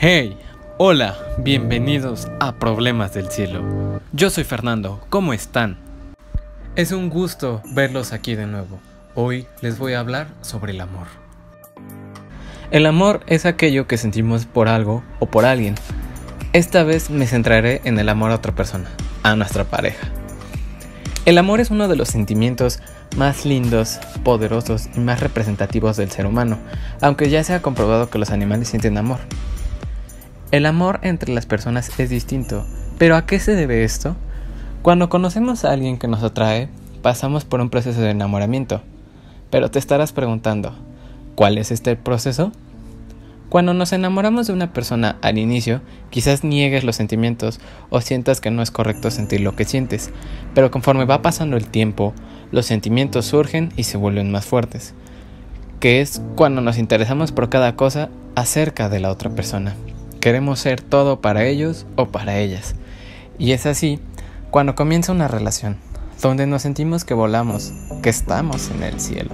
Hey, hola, bienvenidos a Problemas del Cielo. Yo soy Fernando, ¿cómo están? Es un gusto verlos aquí de nuevo. Hoy les voy a hablar sobre el amor. El amor es aquello que sentimos por algo o por alguien. Esta vez me centraré en el amor a otra persona, a nuestra pareja. El amor es uno de los sentimientos más lindos, poderosos y más representativos del ser humano, aunque ya se ha comprobado que los animales sienten amor. El amor entre las personas es distinto, pero ¿a qué se debe esto? Cuando conocemos a alguien que nos atrae, pasamos por un proceso de enamoramiento. Pero te estarás preguntando, ¿cuál es este proceso? Cuando nos enamoramos de una persona al inicio, quizás niegues los sentimientos o sientas que no es correcto sentir lo que sientes, pero conforme va pasando el tiempo, los sentimientos surgen y se vuelven más fuertes, que es cuando nos interesamos por cada cosa acerca de la otra persona. Queremos ser todo para ellos o para ellas. Y es así cuando comienza una relación, donde nos sentimos que volamos, que estamos en el cielo,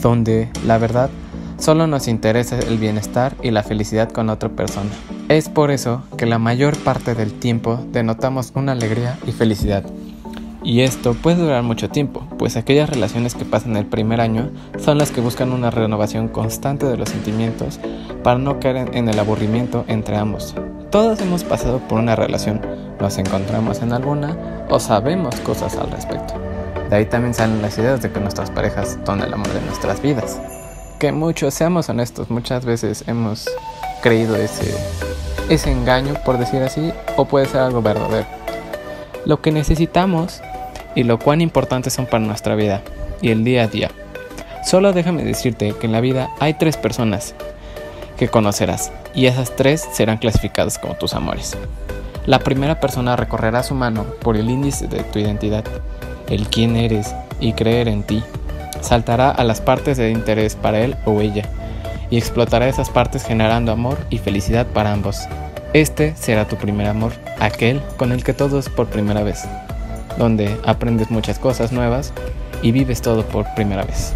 donde, la verdad, solo nos interesa el bienestar y la felicidad con otra persona. Es por eso que la mayor parte del tiempo denotamos una alegría y felicidad. Y esto puede durar mucho tiempo, pues aquellas relaciones que pasan el primer año son las que buscan una renovación constante de los sentimientos para no caer en el aburrimiento entre ambos. Todos hemos pasado por una relación, nos encontramos en alguna o sabemos cosas al respecto. De ahí también salen las ideas de que nuestras parejas son el amor de nuestras vidas. Que muchos, seamos honestos, muchas veces hemos creído ese, ese engaño, por decir así, o puede ser algo verdadero. Lo que necesitamos y lo cuán importantes son para nuestra vida y el día a día. Solo déjame decirte que en la vida hay tres personas que conocerás y esas tres serán clasificadas como tus amores. La primera persona recorrerá su mano por el índice de tu identidad, el quién eres y creer en ti. Saltará a las partes de interés para él o ella y explotará esas partes generando amor y felicidad para ambos. Este será tu primer amor, aquel con el que todo es por primera vez donde aprendes muchas cosas nuevas y vives todo por primera vez.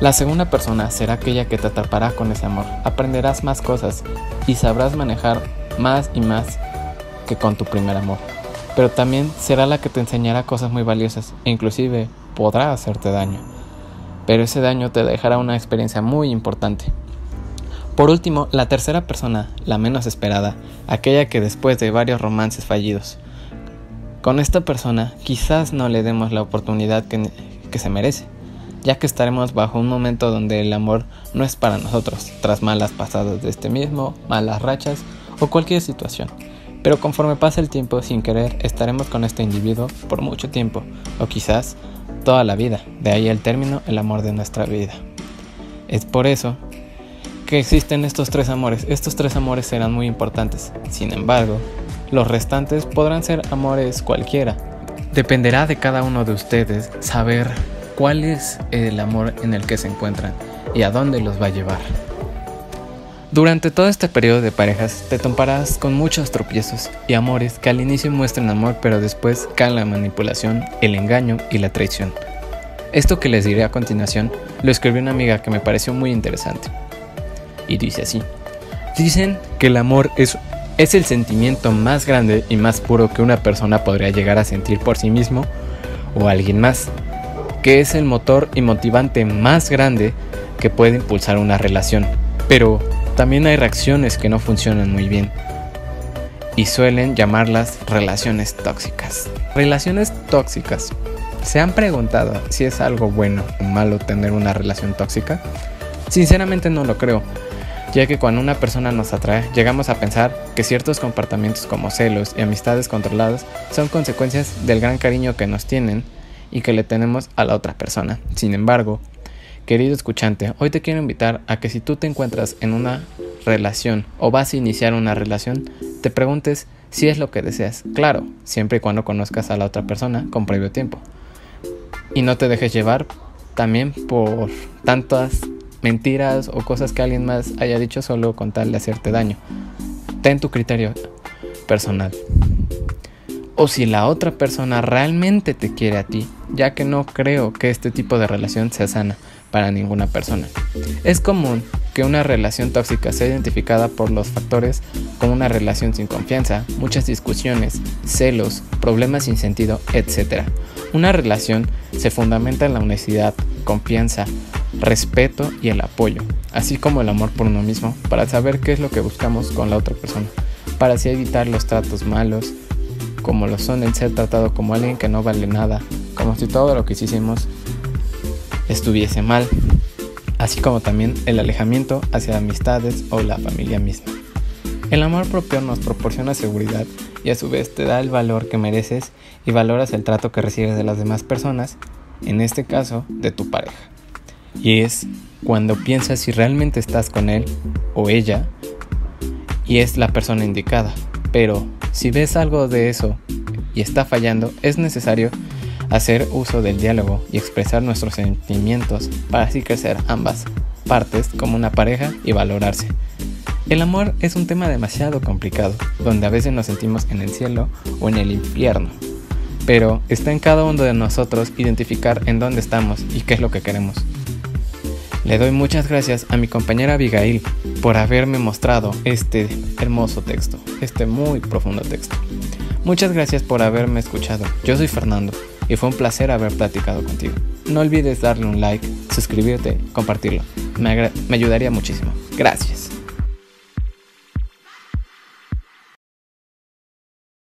La segunda persona será aquella que te atrapará con ese amor. Aprenderás más cosas y sabrás manejar más y más que con tu primer amor. Pero también será la que te enseñará cosas muy valiosas e inclusive podrá hacerte daño. Pero ese daño te dejará una experiencia muy importante. Por último, la tercera persona, la menos esperada, aquella que después de varios romances fallidos, con esta persona quizás no le demos la oportunidad que, se merece, ya que estaremos bajo un momento donde el amor no es para nosotros, tras malas pasadas de este mismo, malas rachas o cualquier situación. Pero conforme pase el tiempo sin querer, estaremos con este individuo por mucho tiempo, o quizás toda la vida, de ahí el término, el amor de nuestra vida. Es por eso que existen estos tres amores. Estos tres amores serán muy importantes. Sin embargo, los restantes podrán ser amores cualquiera. Dependerá de cada uno de ustedes saber cuál es el amor en el que se encuentran y a dónde los va a llevar. Durante todo este periodo de parejas te toparás con muchos tropiezos y amores que al inicio muestran amor pero después caen la manipulación, el engaño y la traición. Esto que les diré a continuación lo escribió una amiga que me pareció muy interesante. Y dice así. Dicen que el amor es es el sentimiento más grande y más puro que una persona podría llegar a sentir por sí mismo o alguien más, que es el motor y motivante más grande que puede impulsar una relación. Pero también hay reacciones que no funcionan muy bien y suelen llamarlas relaciones tóxicas. Relaciones tóxicas. ¿Se han preguntado si es algo bueno o malo tener una relación tóxica? Sinceramente no lo creo, ya que cuando una persona nos atrae, llegamos a pensar que ciertos comportamientos como celos y amistades controladas son consecuencias del gran cariño que nos tienen y que le tenemos a la otra persona. Sin embargo, querido escuchante, hoy te quiero invitar a que si tú te encuentras en una relación o vas a iniciar una relación, te preguntes si es lo que deseas. Claro, siempre y cuando conozcas a la otra persona con previo tiempo. Y no te dejes llevar también por tantas mentiras o cosas que alguien más haya dicho solo con tal de hacerte daño. Ten tu criterio personal. O si la otra persona realmente te quiere a ti, ya que no creo que este tipo de relación sea sana para ninguna persona. Es común que una relación tóxica sea identificada por los factores como una relación sin confianza, muchas discusiones, celos, problemas sin sentido, etc. Una relación se fundamenta en la honestidad, confianza, respeto y el apoyo, así como el amor por uno mismo, para saber qué es lo que buscamos con la otra persona, para así evitar los tratos malos, como lo son el ser tratado como alguien que no vale nada, como si todo lo que hicimos estuviese mal, así como también el alejamiento hacia amistades o la familia misma. El amor propio nos proporciona seguridad y a su vez te da el valor que mereces y valoras el trato que recibes de las demás personas, en este caso de tu pareja. Y es cuando piensas si realmente estás con él o ella y es la persona indicada. Pero si ves algo de eso y está fallando, es necesario hacer uso del diálogo y expresar nuestros sentimientos para así crecer ambas partes como una pareja y valorarse. El amor es un tema demasiado complicado, donde a veces nos sentimos en el cielo o en el infierno, pero está en cada uno de nosotros identificar en dónde estamos y qué es lo que queremos. Le doy muchas gracias a mi compañera Abigail por haberme mostrado este hermoso texto, este muy profundo texto. Muchas gracias por haberme escuchado. Yo soy Fernando y fue un placer haber platicado contigo. No olvides darle un like, suscribirte, compartirlo. Me, me ayudaría muchísimo. Gracias.